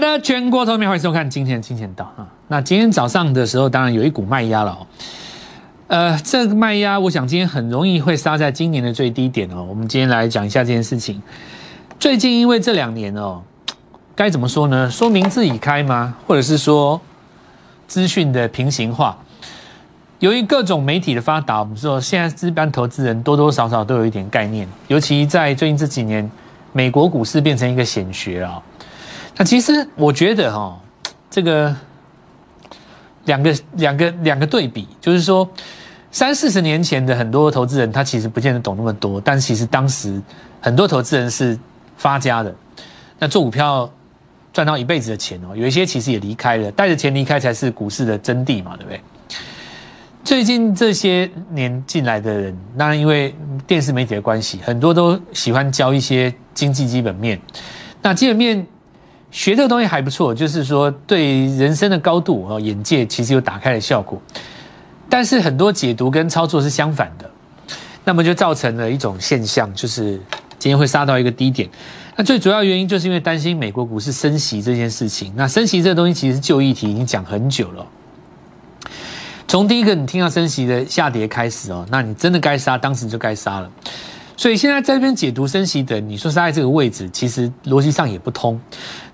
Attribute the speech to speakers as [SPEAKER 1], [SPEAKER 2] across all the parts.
[SPEAKER 1] 好的，全国投票欢迎收看今天的金钱道啊。那今天早上的时候，当然有一股卖压了哦。呃，这个卖压，我想今天很容易会杀在今年的最低点哦。我们今天来讲一下这件事情。最近因为这两年哦，该怎么说呢？说名字已开吗？或者是说资讯的平行化？由于各种媒体的发达，我们说现在资本投资人多多少少都有一点概念，尤其在最近这几年，美国股市变成一个显学了。那其实我觉得哈，这个两个两个两个对比，就是说三四十年前的很多投资人，他其实不见得懂那么多，但其实当时很多投资人是发家的。那做股票赚到一辈子的钱哦，有一些其实也离开了，带着钱离开才是股市的真谛嘛，对不对？最近这些年进来的人，当然因为电视媒体的关系，很多都喜欢教一些经济基本面。那基本面。学这个东西还不错，就是说对人生的高度和眼界其实有打开的效果，但是很多解读跟操作是相反的，那么就造成了一种现象，就是今天会杀到一个低点。那最主要原因就是因为担心美国股市升息这件事情。那升息这个东西其实旧议题已经讲很久了，从第一个你听到升息的下跌开始哦，那你真的该杀，当时就该杀了。所以现在在这边解读升息的，你说是在这个位置，其实逻辑上也不通。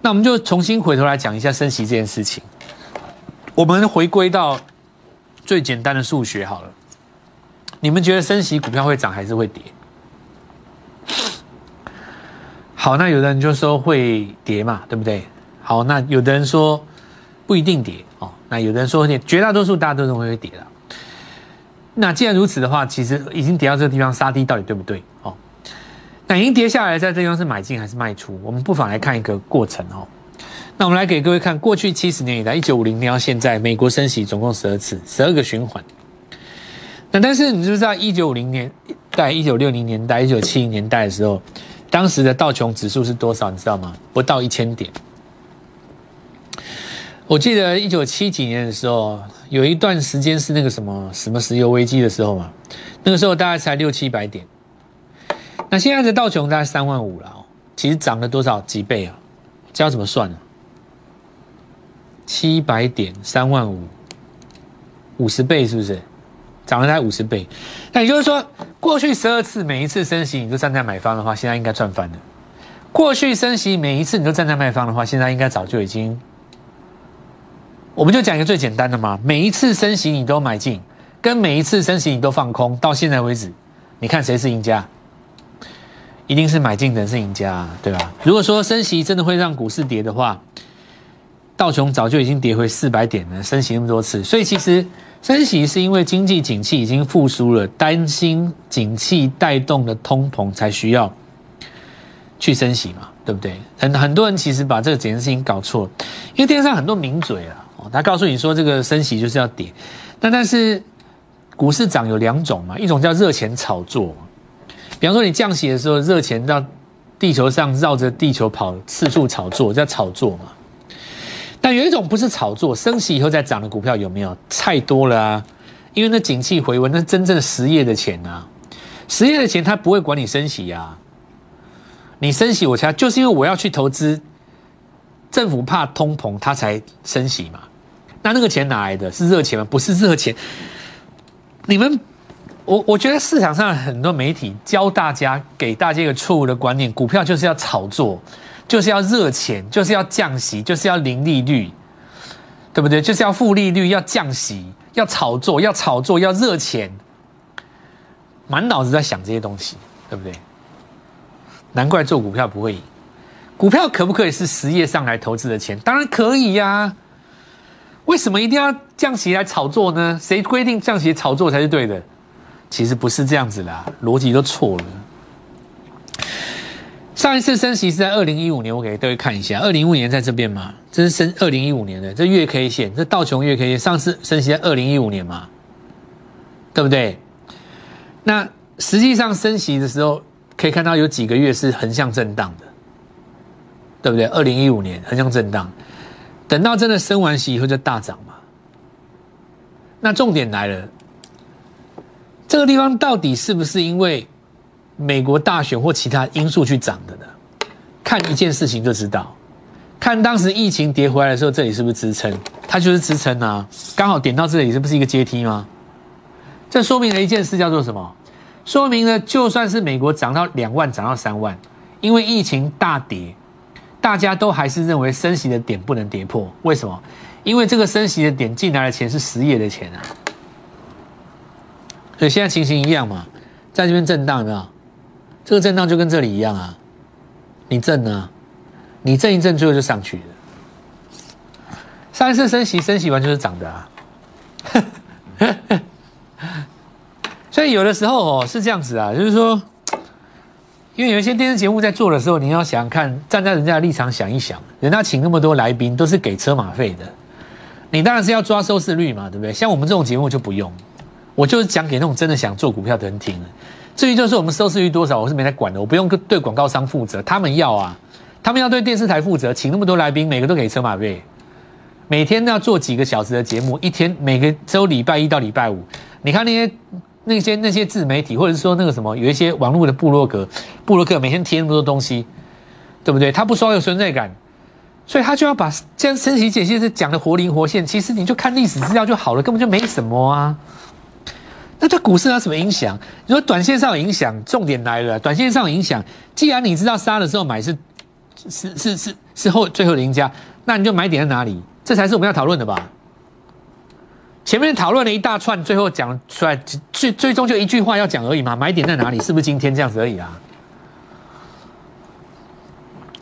[SPEAKER 1] 那我们就重新回头来讲一下升息这件事情。我们回归到最简单的数学好了。你们觉得升息股票会涨还是会跌？好，那有的人就说会跌嘛，对不对？好，那有的人说不一定跌哦。那有的人说跌，绝大多数大家都认为会跌了。那既然如此的话，其实已经跌到这个地方杀低，到底对不对？哦，那已经跌下来，在这地方是买进还是卖出？我们不妨来看一个过程哦。那我们来给各位看，过去七十年以来，一九五零年到现在，美国升息总共十二次，十二个循环。那但是你知不知道，一九五零年代、一九六零年代、一九七零年代的时候，当时的道琼指数是多少？你知道吗？不到一千点。我记得一九七几年的时候。有一段时间是那个什么什么石油危机的时候嘛，那个时候大概才六七百点，那现在的道琼大概三万五了哦，其实涨了多少几倍啊？这要怎么算呢？七百点三万五，五十倍是不是？涨了大概五十倍，那也就是说，过去十二次每一次升息你都站在买方的话，现在应该赚翻了；过去升息每一次你都站在卖方的话，现在应该早就已经。我们就讲一个最简单的嘛，每一次升息你都买进，跟每一次升息你都放空，到现在为止，你看谁是赢家？一定是买进的人是赢家，对吧？如果说升息真的会让股市跌的话，道琼早就已经跌回四百点了。升息那么多次，所以其实升息是因为经济景气已经复苏了，担心景气带动的通膨才需要去升息嘛，对不对？很很多人其实把这个整件事情搞错，因为电视上很多名嘴啊。他告诉你说，这个升息就是要跌，那但是股市涨有两种嘛，一种叫热钱炒作，比方说你降息的时候，热钱到地球上绕着地球跑，四处炒作叫炒作嘛。但有一种不是炒作，升息以后再涨的股票有没有？太多了啊，因为那景气回温，那真正实业的钱啊，实业的钱他不会管你升息啊，你升息我才就是因为我要去投资，政府怕通膨，他才升息嘛。那那个钱哪来的？是热钱吗？不是热钱。你们，我我觉得市场上很多媒体教大家，给大家一个错误的观念：股票就是要炒作，就是要热钱，就是要降息，就是要零利率，对不对？就是要负利率，要降息，要炒作，要炒作，要热钱，满脑子在想这些东西，对不对？难怪做股票不会赢。股票可不可以是实业上来投资的钱？当然可以呀。为什么一定要降息来炒作呢？谁规定降息炒作才是对的？其实不是这样子啦，逻辑都错了。上一次升息是在二零一五年，我给各位看一下，二零一五年在这边嘛，这是升二零一五年的，这月 K 线，这道琼月 K 线，上次升息在二零一五年嘛，对不对？那实际上升息的时候，可以看到有几个月是横向震荡的，对不对？二零一五年横向震荡。等到真的升完息以后就大涨嘛？那重点来了，这个地方到底是不是因为美国大选或其他因素去涨的呢？看一件事情就知道，看当时疫情跌回来的时候，这里是不是支撑？它就是支撑啊，刚好点到这里，这不是一个阶梯吗？这说明了一件事，叫做什么？说明了就算是美国涨到两万，涨到三万，因为疫情大跌，大家都还是认为升息的点不能跌破。为什么？因为这个升息的点进来的钱是实业的钱啊。所以现在情形一样嘛，在这边震荡有没有？这个震荡就跟这里一样啊，你震呢？你震一震，最后就上去了。上一次升息，升息完就是涨的啊。所以有的时候哦是这样子啊，就是说，因为有一些电视节目在做的时候，你要想看，站在人家的立场想一想，人家请那么多来宾都是给车马费的，你当然是要抓收视率嘛，对不对？像我们这种节目就不用，我就是讲给那种真的想做股票的人听。至于就是我们收视率多少，我是没在管的，我不用对广告商负责，他们要啊。他们要对电视台负责，请那么多来宾，每个都给车马费，每天都要做几个小时的节目，一天每个周礼拜一到礼拜五。你看那些那些那些自媒体，或者是说那个什么，有一些网络的部落格，部落客每天贴那么多东西，对不对？他不说有存在感，所以他就要把这样升级解析是讲的活灵活现。其实你就看历史资料就好了，根本就没什么啊。那对股市有什么影响？你说短线上有影响，重点来了，短线上有影响。既然你知道杀的时候买是。是是是是后最后的赢家，那你就买点在哪里？这才是我们要讨论的吧？前面讨论了一大串，最后讲出来，最最终就一句话要讲而已嘛？买点在哪里？是不是今天这样子而已啊？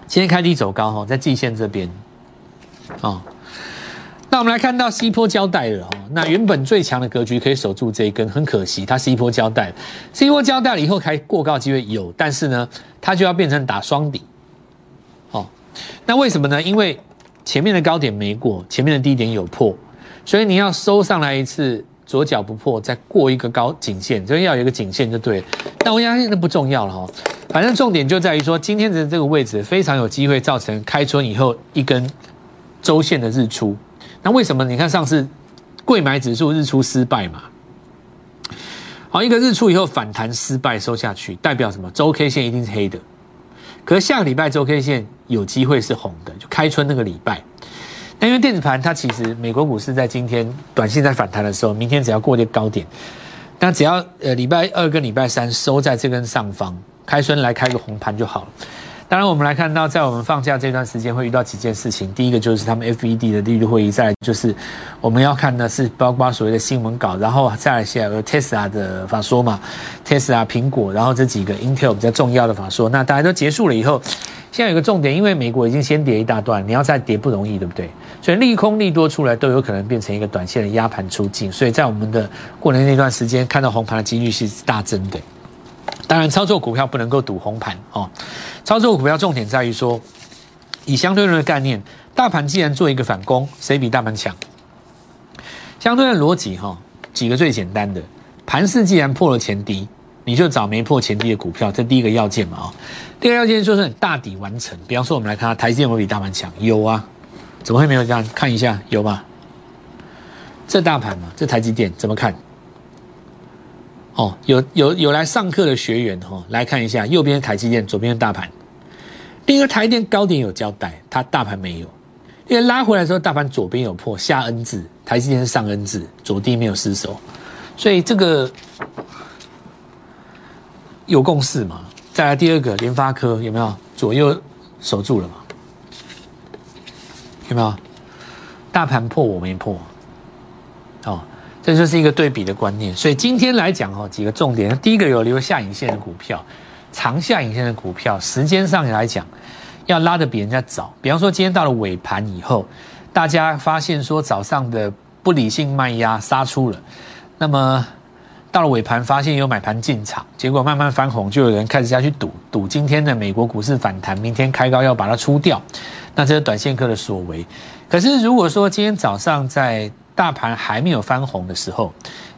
[SPEAKER 1] 今天开低走高哈，在季线这边，哦，那我们来看到西坡交代了哦，那原本最强的格局可以守住这一根，很可惜，它西坡交代，西坡交代了以后开过高机会有，但是呢，它就要变成打双底哦。那为什么呢？因为前面的高点没过，前面的低点有破，所以你要收上来一次，左脚不破，再过一个高颈线，所以要有一个颈线就对。那我相信那不重要了哈，反正重点就在于说，今天的这个位置非常有机会造成开春以后一根周线的日出。那为什么？你看上次贵买指数日出失败嘛，好，一个日出以后反弹失败收下去，代表什么？周 K 线一定是黑的。可是下个礼拜周 K 线有机会是红的，就开春那个礼拜。因为电子盘它其实美国股市在今天短线在反弹的时候，明天只要过这高点，那只要呃礼拜二跟礼拜三收在这根上方，开春来开个红盘就好了。当然，我们来看到，在我们放假这段时间会遇到几件事情。第一个就是他们 FED 的利率会议，再来就是我们要看的是包括所谓的新闻稿，然后再来下有 Tesla 的法说嘛，Tesla、苹果，然后这几个 Intel 比较重要的法说。那大家都结束了以后，现在有个重点，因为美国已经先跌一大段，你要再跌不容易，对不对？所以利空利多出来都有可能变成一个短线的压盘出境。所以在我们的过年那段时间，看到红盘的几率是大增的。当然，操作股票不能够赌红盘哦。操作股票重点在于说，以相对论的概念，大盘既然做一个反攻，谁比大盘强？相对论逻辑哈，几个最简单的，盘势既然破了前低，你就找没破前低的股票，这第一个要件嘛啊。第二个要件就是大底完成。比方说，我们来看台积电有没有比大盘强？有啊，怎么会没有这样？看一下有吗？这大盘嘛，这台积电怎么看？哦，有有有来上课的学员哦，来看一下右边台积电，左边大盘。另一个台电高点有交代，它大盘没有。因为拉回来的时候，大盘左边有破下 N 字，台积电是上 N 字，左低没有失手，所以这个有共识嘛？再来第二个联发科有没有左右守住了嘛？有没有？大盘破我没破，哦。这就是一个对比的观念，所以今天来讲哦，几个重点。第一个有留下影线的股票，长下影线的股票，时间上来讲，要拉的比人家早。比方说，今天到了尾盘以后，大家发现说早上的不理性卖压杀出了，那么到了尾盘发现有买盘进场，结果慢慢翻红，就有人开始下去赌，赌今天的美国股市反弹，明天开高要把它出掉，那这是短线客的所为。可是如果说今天早上在大盘还没有翻红的时候，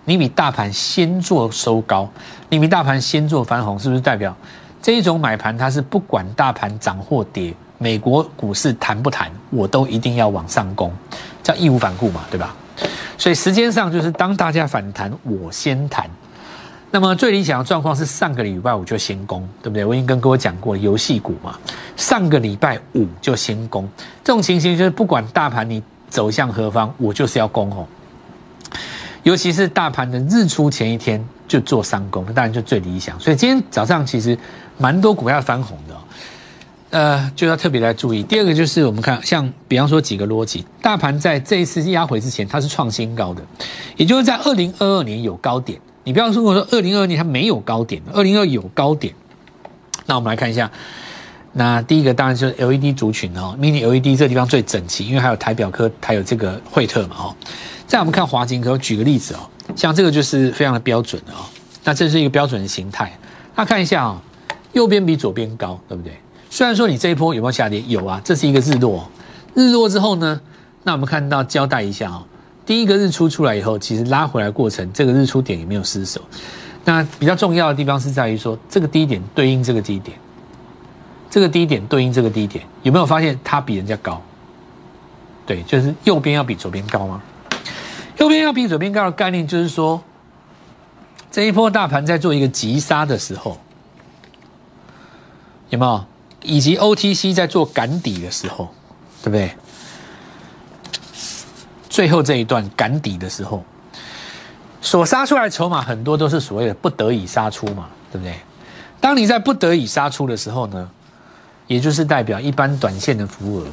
[SPEAKER 1] 你比大盘先做收高，你比大盘先做翻红，是不是代表这一种买盘它是不管大盘涨或跌，美国股市弹不弹，我都一定要往上攻，叫义无反顾嘛，对吧？所以时间上就是当大家反弹，我先弹。那么最理想的状况是上个礼拜五就先攻，对不对？我已经跟各位讲过游戏股嘛，上个礼拜五就先攻，这种情形就是不管大盘你走向何方，我就是要攻哦。尤其是大盘的日出前一天就做三攻，当然就最理想。所以今天早上其实蛮多股票翻红的，呃，就要特别来注意。第二个就是我们看，像比方说几个逻辑，大盘在这一次压回之前，它是创新高的，也就是在二零二二年有高点。你不要说我说二零二二年它没有高点，二零二有高点。那我们来看一下，那第一个当然就是 LED 族群哦，Mini LED 这地方最整齐，因为还有台表科，还有这个惠特嘛哦。再我们看华金科，举个例子哦，像这个就是非常的标准的哦。那这是一个标准的形态，那看一下啊，右边比左边高，对不对？虽然说你这一波有没有下跌？有啊，这是一个日落，日落之后呢，那我们看到交代一下啊。第一个日出出来以后，其实拉回来过程，这个日出点也没有失守。那比较重要的地方是在于说，这个低点对应这个低点，这个低点对应这个低点，有没有发现它比人家高？对，就是右边要比左边高吗？右边要比左边高的概念就是说，这一波大盘在做一个急杀的时候，有没有？以及 OTC 在做赶底的时候，对不对？最后这一段赶底的时候，所杀出来的筹码很多都是所谓的不得已杀出嘛，对不对？当你在不得已杀出的时候呢，也就是代表一般短线的浮额，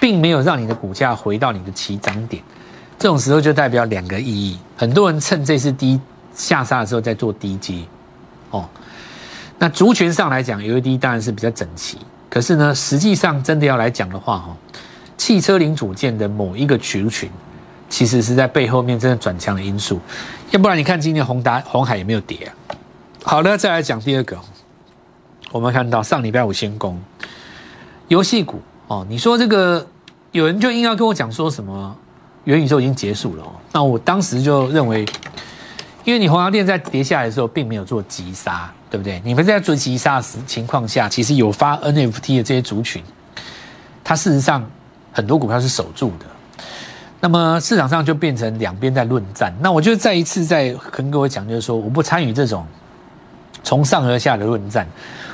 [SPEAKER 1] 并没有让你的股价回到你的起涨点，这种时候就代表两个意义。很多人趁这次低下杀的时候在做低接，哦，那族群上来讲，U E D 当然是比较整齐，可是呢，实际上真的要来讲的话，哈。汽车零组件的某一个族群，其实是在背后面真的转强的因素，要不然你看今年宏达、红海也没有跌啊。好了，再来讲第二个，我们看到上礼拜五先攻游戏股哦，你说这个有人就硬要跟我讲说什么元宇宙已经结束了哦，那我当时就认为，因为你宏达电在跌下来的时候并没有做急杀，对不对？你们在做急杀时情况下，其实有发 NFT 的这些族群，它事实上。很多股票是守住的，那么市场上就变成两边在论战。那我就再一次在跟各位讲，就是说我不参与这种从上而下的论战。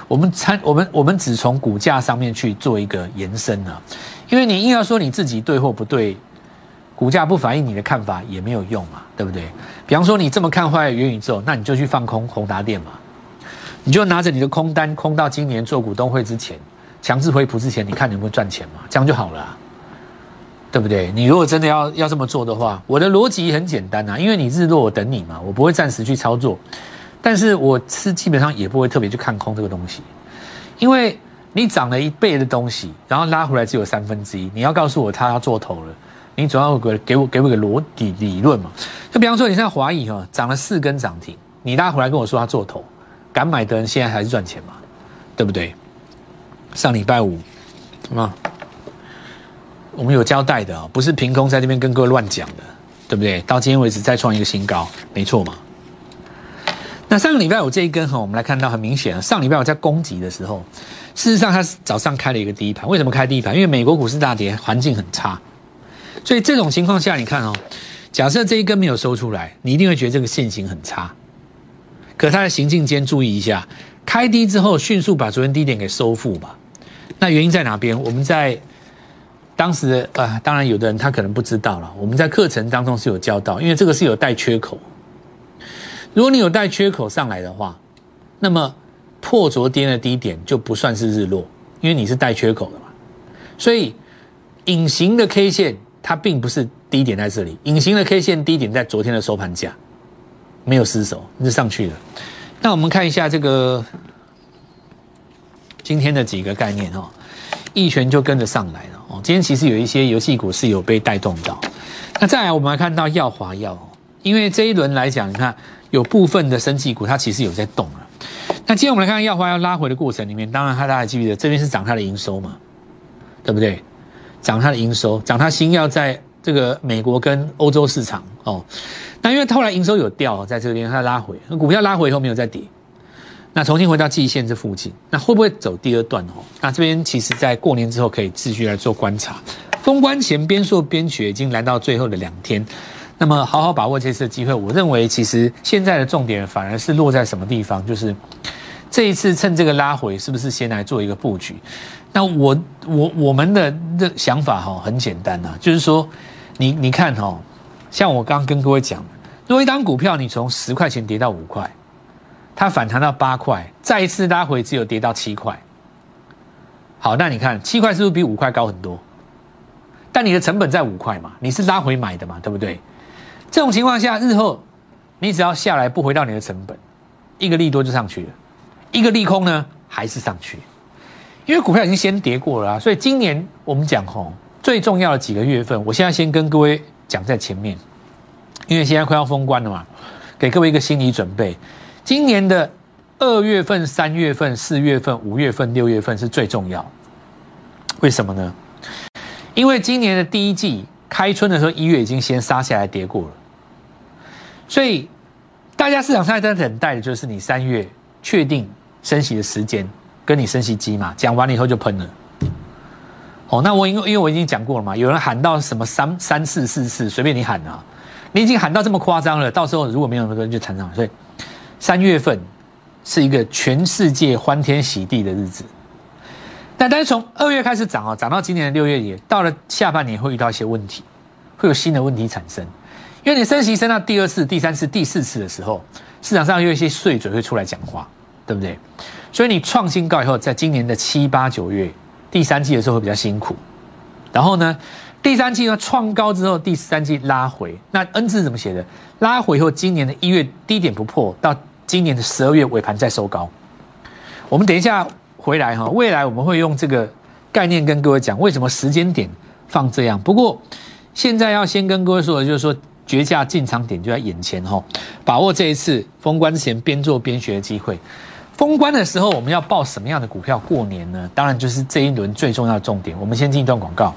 [SPEAKER 1] 我们参我们我们只从股价上面去做一个延伸啊，因为你硬要说你自己对或不对，股价不反映你的看法也没有用嘛，对不对？比方说你这么看坏元宇宙，那你就去放空宏达电嘛，你就拿着你的空单空到今年做股东会之前，强制回补之前，你看能不能赚钱嘛？这样就好了。对不对？你如果真的要要这么做的话，我的逻辑很简单啊，因为你日落我等你嘛，我不会暂时去操作，但是我是基本上也不会特别去看空这个东西，因为你涨了一倍的东西，然后拉回来只有三分之一，你要告诉我他要做头了，你总要给给我给我个逻辑理论嘛。就比方说，你像华谊哈，涨了四根涨停，你拉回来跟我说他做头，敢买的人现在还是赚钱嘛，对不对？上礼拜五，什么？我们有交代的啊，不是凭空在这边跟各位乱讲的，对不对？到今天为止再创一个新高，没错嘛。那上个礼拜五这一根哈，我们来看到很明显，上礼拜五在攻击的时候，事实上它早上开了一个第一盘。为什么开第一盘？因为美国股市大跌，环境很差，所以这种情况下，你看哦，假设这一根没有收出来，你一定会觉得这个线型很差。可它的行进间注意一下，开低之后迅速把昨天低点给收复吧。那原因在哪边？我们在。当时啊，当然有的人他可能不知道了。我们在课程当中是有教到，因为这个是有带缺口。如果你有带缺口上来的话，那么破昨天的低点就不算是日落，因为你是带缺口的嘛。所以隐形的 K 线它并不是低点在这里，隐形的 K 线低点在昨天的收盘价没有失守，就上去了。那我们看一下这个今天的几个概念哈，一拳就跟着上来了。哦，今天其实有一些游戏股是有被带动到。那再来，我们来看到耀华药，因为这一轮来讲，你看有部分的生技股它其实有在动了。那今天我们来看耀华要拉回的过程里面，当然它大家记不记得这边是涨它的营收嘛，对不对？涨它的营收，涨它新药在这个美国跟欧洲市场哦。那因为后来营收有掉，在这边它拉回，股票拉回以后没有再跌。那重新回到季线这附近，那会不会走第二段哦？那这边其实在过年之后可以继续来做观察。封关前边说边学已经来到最后的两天，那么好好把握这次的机会。我认为其实现在的重点反而是落在什么地方，就是这一次趁这个拉回，是不是先来做一个布局？那我我我们的的想法哈很简单呐，就是说你你看哈，像我刚刚跟各位讲，如果一张股票你从十块钱跌到五块，它反弹到八块，再一次拉回只有跌到七块。好，那你看七块是不是比五块高很多？但你的成本在五块嘛，你是拉回买的嘛，对不对？这种情况下，日后你只要下来不回到你的成本，一个利多就上去了，一个利空呢还是上去，因为股票已经先跌过了啊。所以今年我们讲吼，最重要的几个月份，我现在先跟各位讲在前面，因为现在快要封关了嘛，给各位一个心理准备，今年的。二月份、三月份、四月份、五月份、六月份是最重要，为什么呢？因为今年的第一季开春的时候，一月已经先杀下来跌过了，所以大家市场上在等待的就是你三月确定升息的时间，跟你升息机嘛，讲完了以后就喷了。哦，那我因为因为我已经讲过了嘛，有人喊到什么三三四四四，随便你喊啊，你已经喊到这么夸张了，到时候如果没有那个人就惨上，所以三月份。是一个全世界欢天喜地的日子，但但是从二月开始涨啊，涨到今年的六月底，到了下半年会遇到一些问题，会有新的问题产生，因为你升息升到第二次、第三次、第四次的时候，市场上有一些碎嘴会出来讲话，对不对？所以你创新高以后，在今年的七八九月第三季的时候会比较辛苦，然后呢，第三季呢创高之后，第三季拉回，那 N 字怎么写的？拉回以后，今年的一月低点不破到。今年的十二月尾盘再收高，我们等一下回来哈，未来我们会用这个概念跟各位讲为什么时间点放这样。不过现在要先跟各位说的就是说，绝佳进场点就在眼前哈，把握这一次封关之前边做边学的机会。封关的时候我们要报什么样的股票过年呢？当然就是这一轮最重要的重点。我们先进一段广告。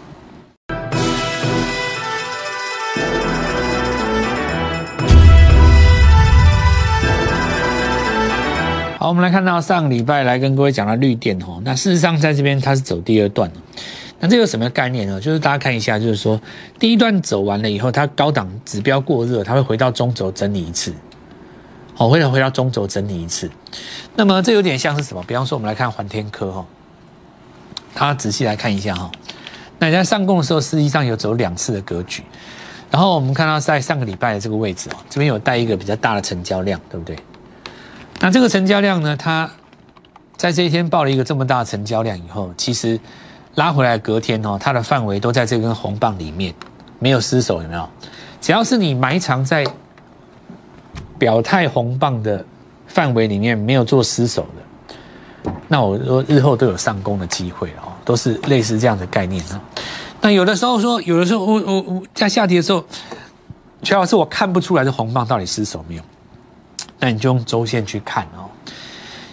[SPEAKER 1] 好，我们来看到上个礼拜来跟各位讲到绿电哦，那事实上在这边它是走第二段那这个什么概念呢？就是大家看一下，就是说第一段走完了以后，它高档指标过热，它会回到中轴整理一次，好，回到回到中轴整理一次。那么这有点像是什么？比方说我们来看环天科哈，它仔细来看一下哈，那你在上攻的时候，实际上有走两次的格局，然后我们看到在上个礼拜的这个位置哦，这边有带一个比较大的成交量，对不对？那这个成交量呢？它在这一天报了一个这么大的成交量以后，其实拉回来隔天哦，它的范围都在这根红棒里面，没有失手，有没有？只要是你埋藏在表态红棒的范围里面，没有做失守的，那我说日后都有上攻的机会哦，都是类似这样的概念啊。那有的时候说，有的时候我我我在下跌的时候，徐老师我看不出来这红棒到底失手没有。那你就用周线去看哦。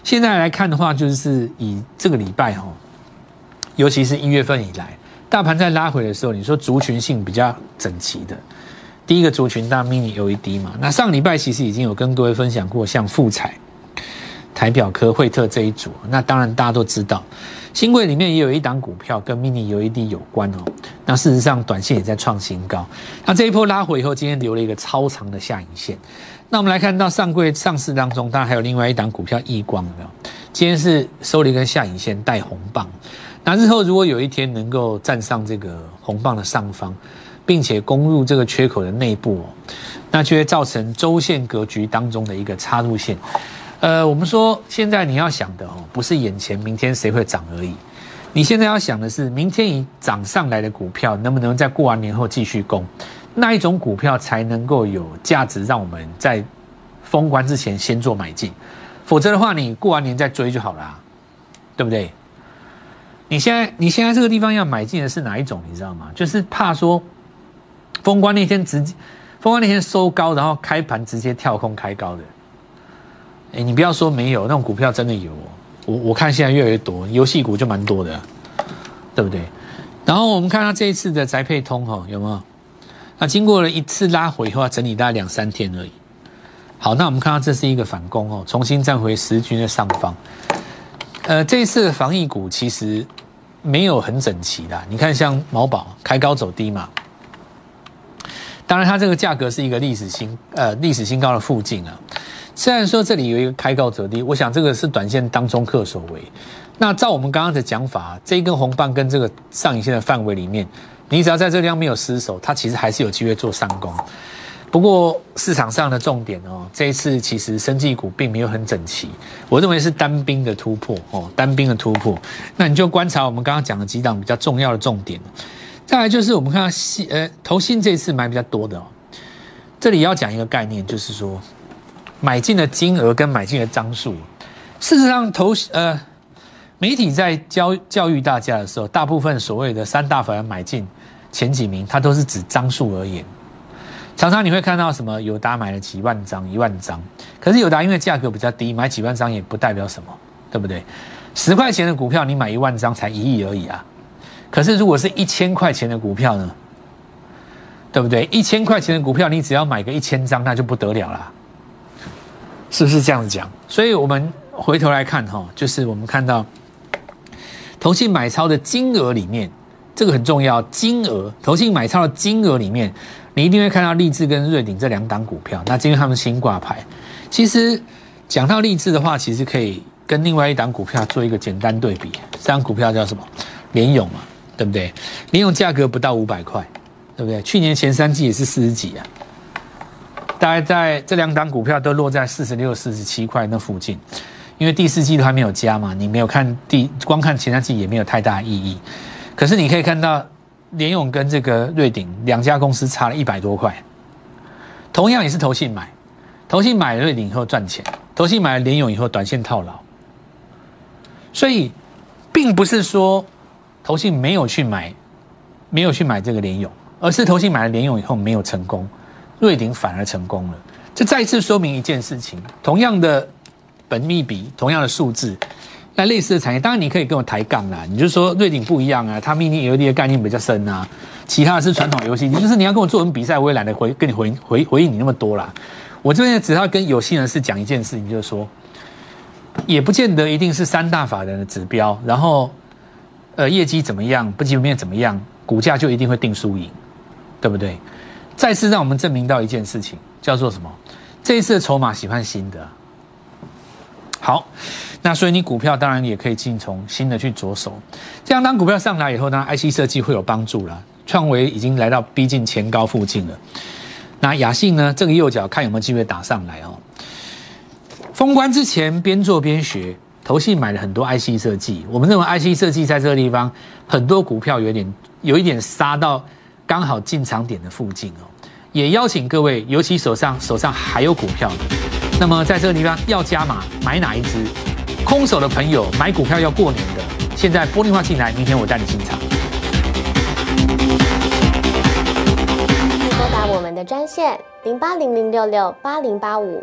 [SPEAKER 1] 现在来看的话，就是以这个礼拜哈，尤其是一月份以来，大盘在拉回的时候，你说族群性比较整齐的，第一个族群大 mini LED 嘛。那上礼拜其实已经有跟各位分享过，像富彩、台表科、惠特这一组。那当然大家都知道，新贵里面也有一档股票跟 mini LED 有关哦。那事实上，短线也在创新高。那这一波拉回以后，今天留了一个超长的下影线。那我们来看到上柜上市当中，当然还有另外一档股票易光，今天是收了一根下影线带红棒。那日后如果有一天能够站上这个红棒的上方，并且攻入这个缺口的内部，那就会造成周线格局当中的一个插入线。呃，我们说现在你要想的哦，不是眼前明天谁会涨而已，你现在要想的是明天已涨上来的股票能不能在过完年后继续攻。那一种股票才能够有价值，让我们在封关之前先做买进，否则的话，你过完年再追就好了，对不对？你现在你现在这个地方要买进的是哪一种？你知道吗？就是怕说封关那天直接封关那天收高，然后开盘直接跳空开高的。哎，你不要说没有那种股票，真的有。我我看现在越来越多，游戏股就蛮多的，对不对？然后我们看到这一次的宅配通哈，有没有？那经过了一次拉回以后，整理大概两三天而已。好，那我们看到这是一个反攻哦，重新站回十均的上方。呃，这一次的防疫股其实没有很整齐的，你看像毛宝开高走低嘛，当然它这个价格是一个历史新呃历史新高的附近啊。虽然说这里有一个开高走低，我想这个是短线当中客所为。那照我们刚刚的讲法，这一根红棒跟这个上影线的范围里面，你只要在这地方没有失手，它其实还是有机会做上攻。不过市场上的重点哦，这一次其实生技股并没有很整齐，我认为是单兵的突破哦，单兵的突破。那你就观察我们刚刚讲的几档比较重要的重点。再来就是我们看到信呃投信这次买比较多的哦，这里要讲一个概念，就是说买进的金额跟买进的张数。事实上投呃媒体在教教育大家的时候，大部分所谓的三大法人买进前几名，它都是指张数而言。常常你会看到什么友达买了几万张、一万张，可是友达因为价格比较低，买几万张也不代表什么，对不对？十块钱的股票你买一万张才一亿而已啊，可是如果是一千块钱的股票呢，对不对？一千块钱的股票你只要买个一千张，那就不得了啦，是不是这样子讲？所以我们回头来看哈，就是我们看到投信买超的金额里面，这个很重要，金额投信买超的金额里面。你一定会看到立志跟瑞鼎这两档股票，那因为他们新挂牌。其实讲到立志的话，其实可以跟另外一档股票做一个简单对比。这档股票叫什么？联勇嘛，对不对？联勇价格不到五百块，对不对？去年前三季也是四十几啊，大概在这两档股票都落在四十六、四十七块那附近。因为第四季都还没有加嘛，你没有看第光看前三季也没有太大意义。可是你可以看到。联勇跟这个瑞鼎两家公司差了一百多块，同样也是投信买，投信买了瑞鼎以后赚钱，投信买了联勇以后短线套牢，所以并不是说投信没有去买，没有去买这个联勇，而是投信买了联勇以后没有成功，瑞鼎反而成功了，这再一次说明一件事情：同样的本密比，同样的数字。那类似的产业，当然你可以跟我抬杠啦。你就说瑞鼎不一样啊，它 mini LED 的概念比较深啊，其他的是传统游戏。你就是你要跟我做文比赛，我也懒得回跟你回回回应你那么多啦。我这边只要跟有心人士讲一件事情，就是说，也不见得一定是三大法人的指标，然后呃业绩怎么样，不基本面怎么样，股价就一定会定输赢，对不对？再次让我们证明到一件事情，叫做什么？这一次的筹码喜欢新的。好。那所以你股票当然也可以进从新的去着手，这样当股票上来以后呢，IC 设计会有帮助了。创维已经来到逼近前高附近了。那雅信呢，这个右脚看有没有机会打上来哦。封关之前边做边学，投信买了很多 IC 设计，我们认为 IC 设计在这个地方很多股票有点有一点杀到刚好进场点的附近哦。也邀请各位，尤其手上手上还有股票的，那么在这个地方要加码买哪一支？空手的朋友买股票要过年的，现在玻璃化进来，明天我带你进场。
[SPEAKER 2] 拨打我们的专线零八零零六六八零八五